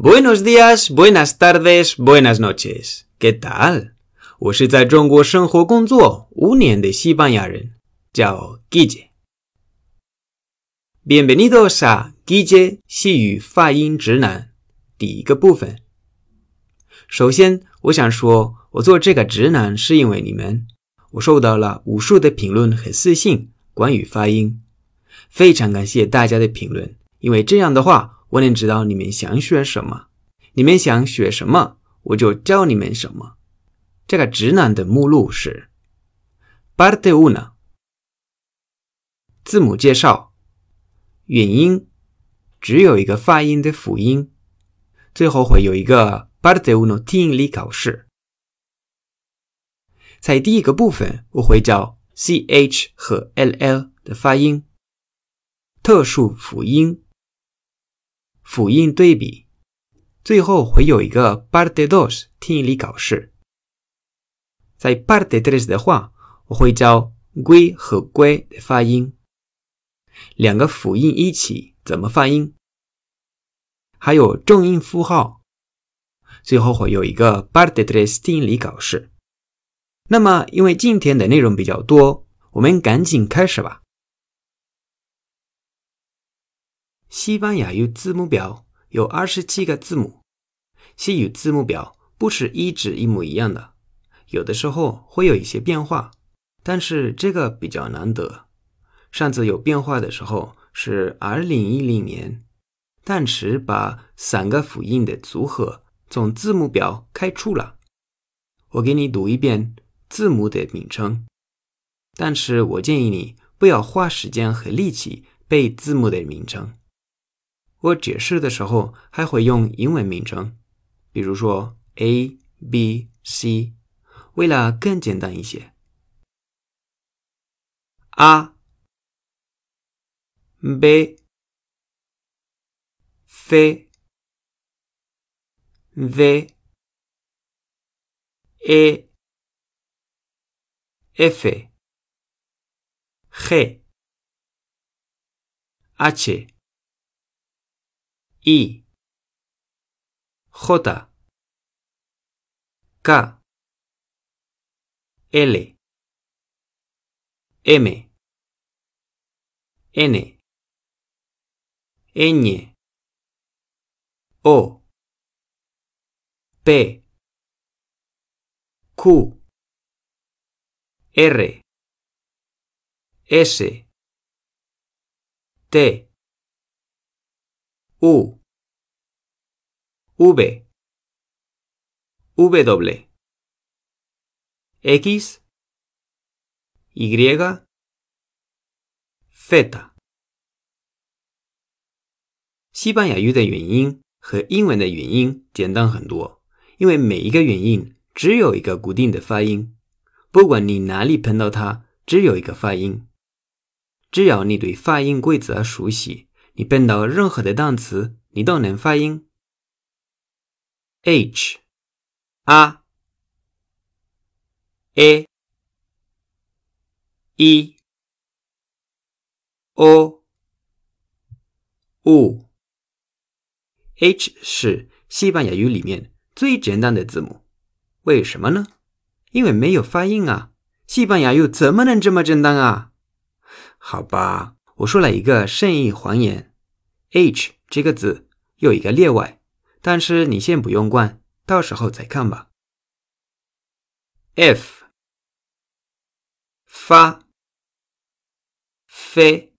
Buenos días, buenas tardes, buenas noches. ¿Qué tal? 我是在中国生活工作五年的西班牙人，叫 Guille。Bienvenidos a Guille 西语发音指南第一个部分。首先，我想说，我做这个指南是因为你们，我收到了无数的评论和私信关于发音，非常感谢大家的评论，因为这样的话。我能知道你们想学什么，你们想学什么，我就教你们什么。这个指南的目录是：Parte Uno，字母介绍，元音，只有一个发音的辅音，最后会有一个 Parte Uno 听力考试。在第一个部分，我会教 ch 和 ll 的发音，特殊辅音。辅音对比，最后会有一个 parte dos 听力考试。在 parte tres 的话，我会教 gu 和 gu 的发音，两个辅音一起怎么发音，还有重音符号。最后会有一个 parte tres 听力考试。那么，因为今天的内容比较多，我们赶紧开始吧。西班牙语字母表有二十七个字母。西语字母表不是一直一模一样的，有的时候会有一些变化，但是这个比较难得。上次有变化的时候是二零一零年，当时把三个辅音的组合从字母表开除了。我给你读一遍字母的名称，但是我建议你不要花时间和力气背字母的名称。我解释的时候还会用英文名称，比如说 A、B、C，为了更简单一些。A、B、C、V、E、F、G、H。I. J. K. L. M. N. Ñ. O. P. Q. R. S. T U V W X Y Z 西班牙语的元音和英文的元音简单很多，因为每一个元音只有一个固定的发音，不管你哪里碰到它，只有一个发音。只要你对发音规则熟悉。你碰到任何的单词，你都能发音。h、a、e、o、u。h 是西班牙语里面最简单的字母，为什么呢？因为没有发音啊！西班牙语怎么能这么简单啊？好吧，我说了一个善意谎言。H 这个字有一个例外，但是你先不用管，到时候再看吧。f 发、飞、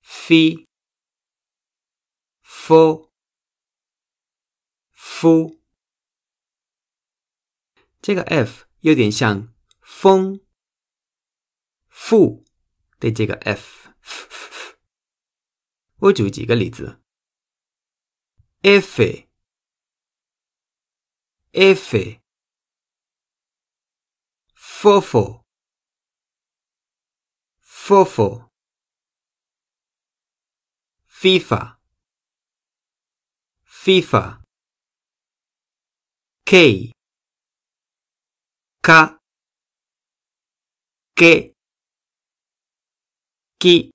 飞、f、夫，这个 f 有点像风、富的这个 f。我举几个例子：f、f、fofo、fofo、FIFA、FIFA、K、K、K、Ki。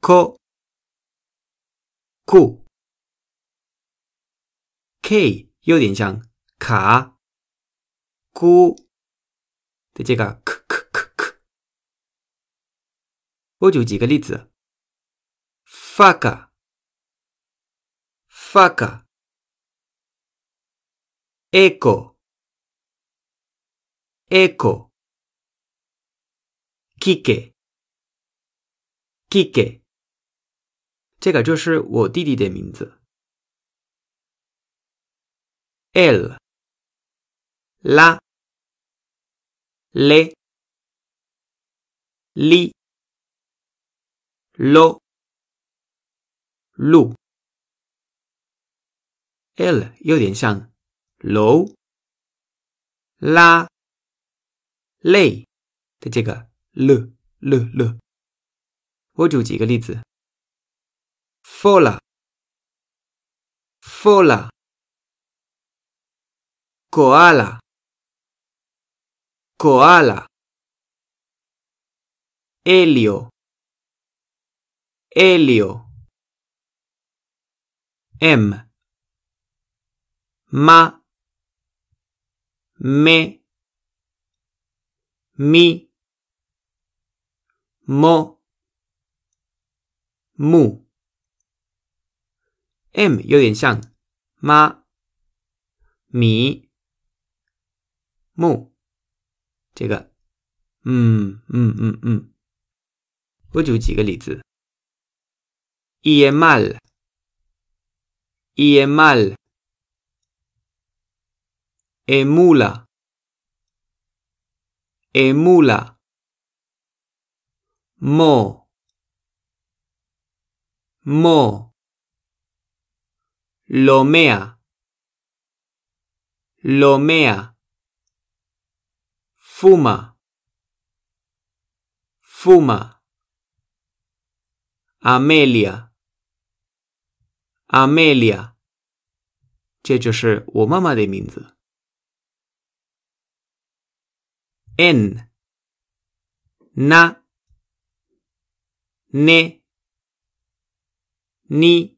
Ko ku k 有点像卡、咕的这个 k k k k。我举几个例子：faca、faca、eco、eco、kike、kike。这个就是我弟弟的名字。l l le, li, lo, lu。l 有点像楼、拉、累的这个了了了。我举几个例子。Fola, fola, koala, koala, helio, helio, m, ma, me, mi, mo, mu。M 有点像妈、米、木，这个，嗯嗯嗯嗯。我举几个例子：e mal、e mal、emula、emula、mo、mo。Lomea, lomea, fuma, fuma, Amelia, Amelia，这就是我妈妈的名字。N, na, ne, ni。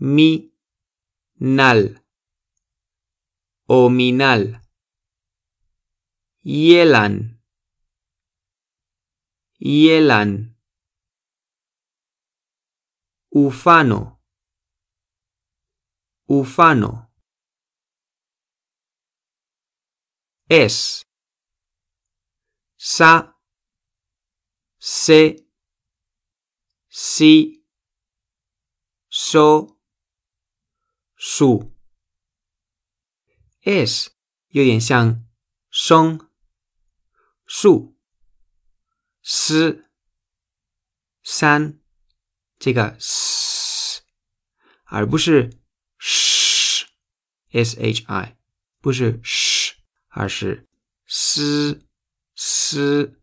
mi nal ominal yelan yelan ufano ufano es sa se si so 树，s 有点像松树，s 山这个 s，而不是 sh s h i，不是 sh，而是 s s。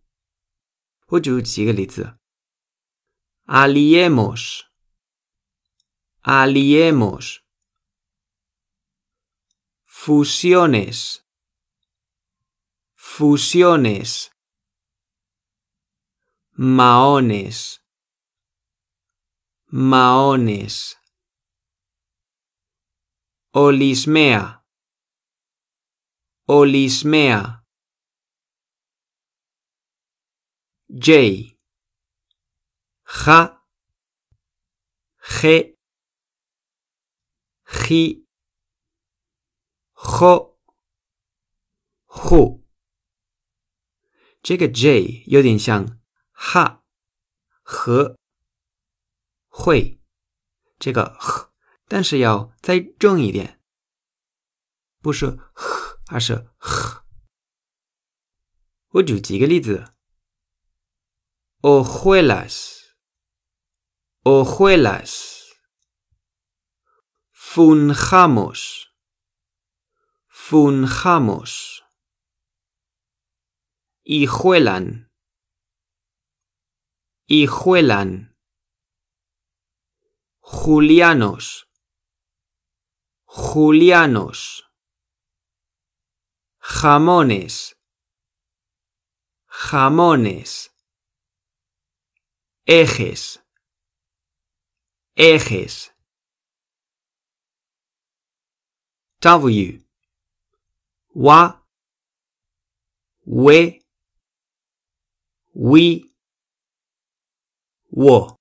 我举几个例子，aliemos，aliemos。Fusiones, fusiones, maones, maones, olismea, olismea, J, ja, G, 和户，这个 J 有点像哈和会，这个呵，但是要再重一点，不是呵，而是呵。我举几个例子：ojuelas，ojuelas。Funjamos. Hijuelan. Hijuelan. Julianos. Julianos. Jamones. Jamones. Ejes. Ejes. W. Wa. We. We. 我。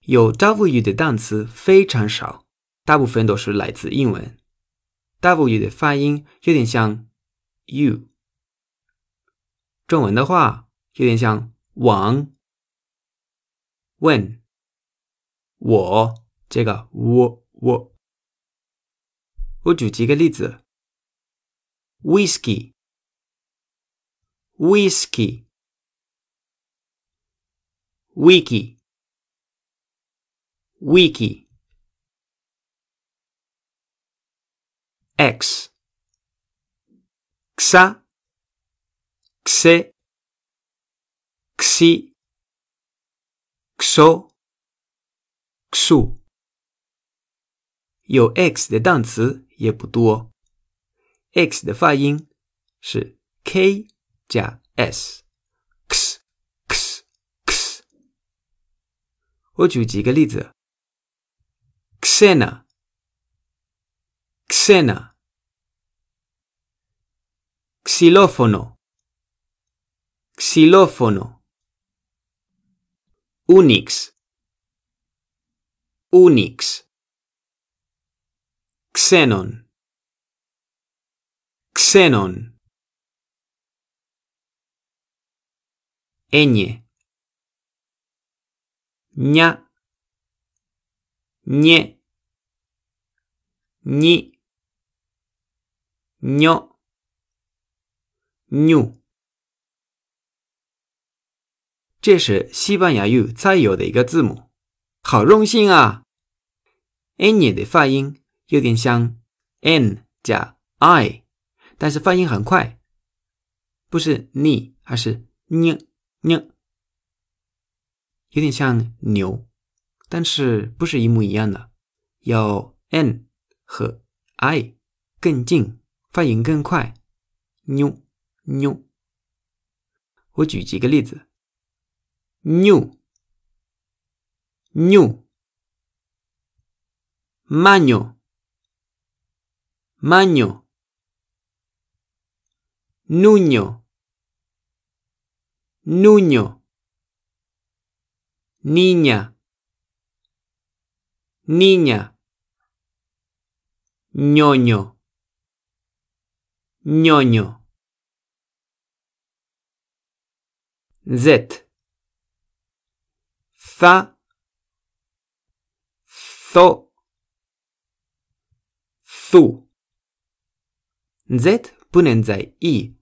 有 W 的单词非常少，大部分都是来自英文。W 的发音有点像 U。中文的话有点像往、问、我这个我我。我举几个例子 ：whisky、whisky、wiki、wiki、x、xa、xe、xi、xo、xu。有 x 的单词也不多 ，x 的发音是 k 加 s，x x x。我举几个例子：xena、xena、xilófono、xilófono、unix、unix。Xenon. Xenon. Ñ. ña, ñe, ñi, ño, ñu。这是西班牙语才有的一个字母，好荣幸啊！Ñ 的发音有点像 n 加 i，但是发音很快，不是你，而是 n n，有点像牛，但是不是一模一样的，要 n 和 i 更近，发音更快。牛牛，我举几个例子。牛牛，maño。Maño. Nuño. Nuño. Niña. Niña. Ñoño. Ñoño. Z. Za. Zo. Zu. Z până zai I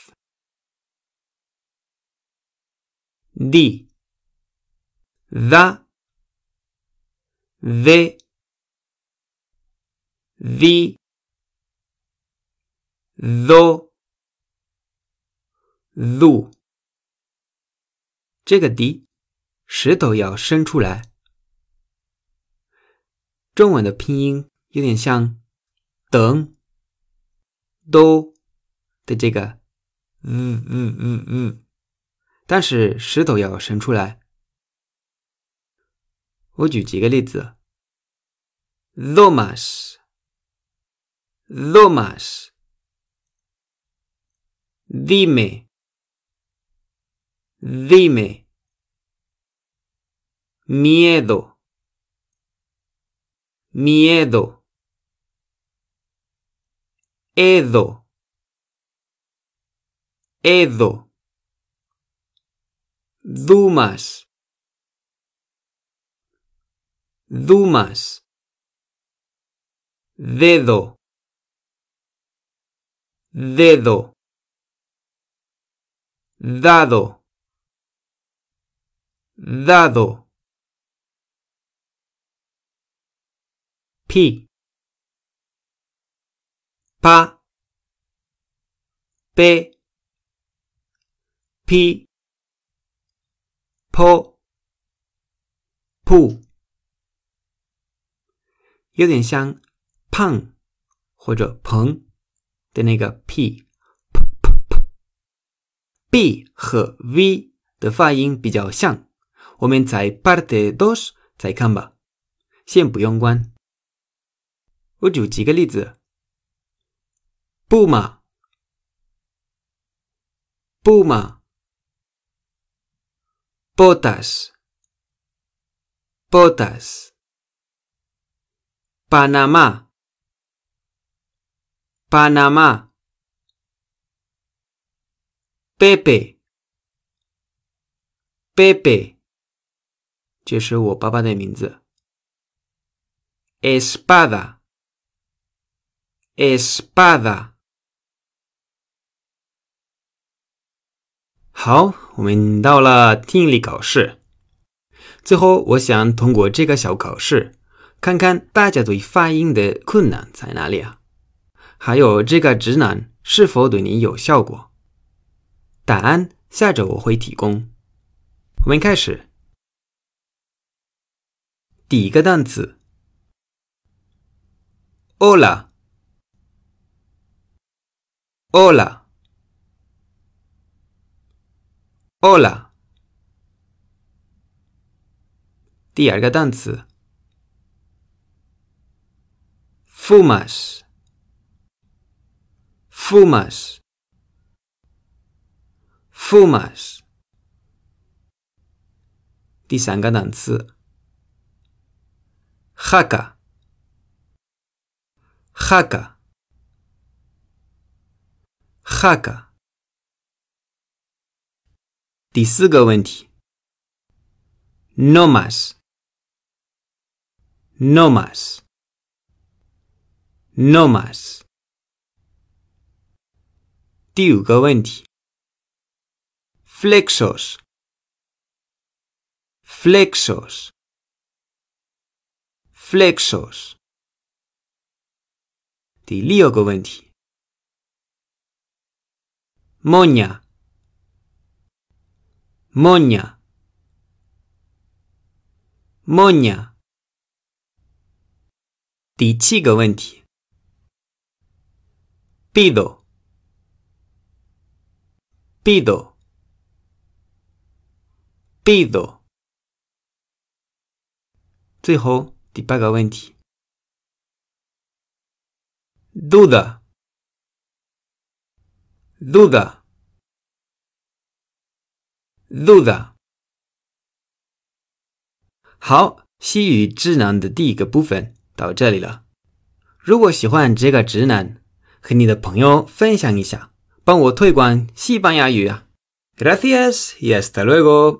di da de di do du 这个 d 舌头要伸出来。中文的拼音有点像等都。的这个，嗯嗯嗯嗯，但是石头要伸出来。我举几个例子：Thomas。Thomas。Dime。Dime。Miedo。Miedo。Edo。Edo。Ed dumas, dumas, dedo, dedo, dado, dado. P pa. P P po pu 有点像胖或者蓬的那个 p p p p b 和 v 的发音比较像，我们在 parte dos 再看吧，先不用关。我举几个例子。不嘛，不嘛 ，botas，botas，Panama，Panama，Pepe，Pepe，这是我爸爸的名字。espada espada 好，我们到了听力考试。最后，我想通过这个小考试，看看大家对发音的困难在哪里啊？还有这个指南是否对你有效果？答案下周我会提供。我们开始，第一个单词。Hola. Hola. Hola. 第二个单词，fumas。fumas。fumas。第三个单词，jaca。jaca, jaca. 第四个问题，no más, no más, no más。第五个问题，flexos, flexos, flexos。第六个问题 ，moña，moña，moña。第七个问题，pido，pido，pido。最后第八个问题。duda, duda, duda。好，西语智能的第一个部分到这里了。如果喜欢这个指南，和你的朋友分享一下，帮我推广西班牙语啊！Gracias y hasta luego。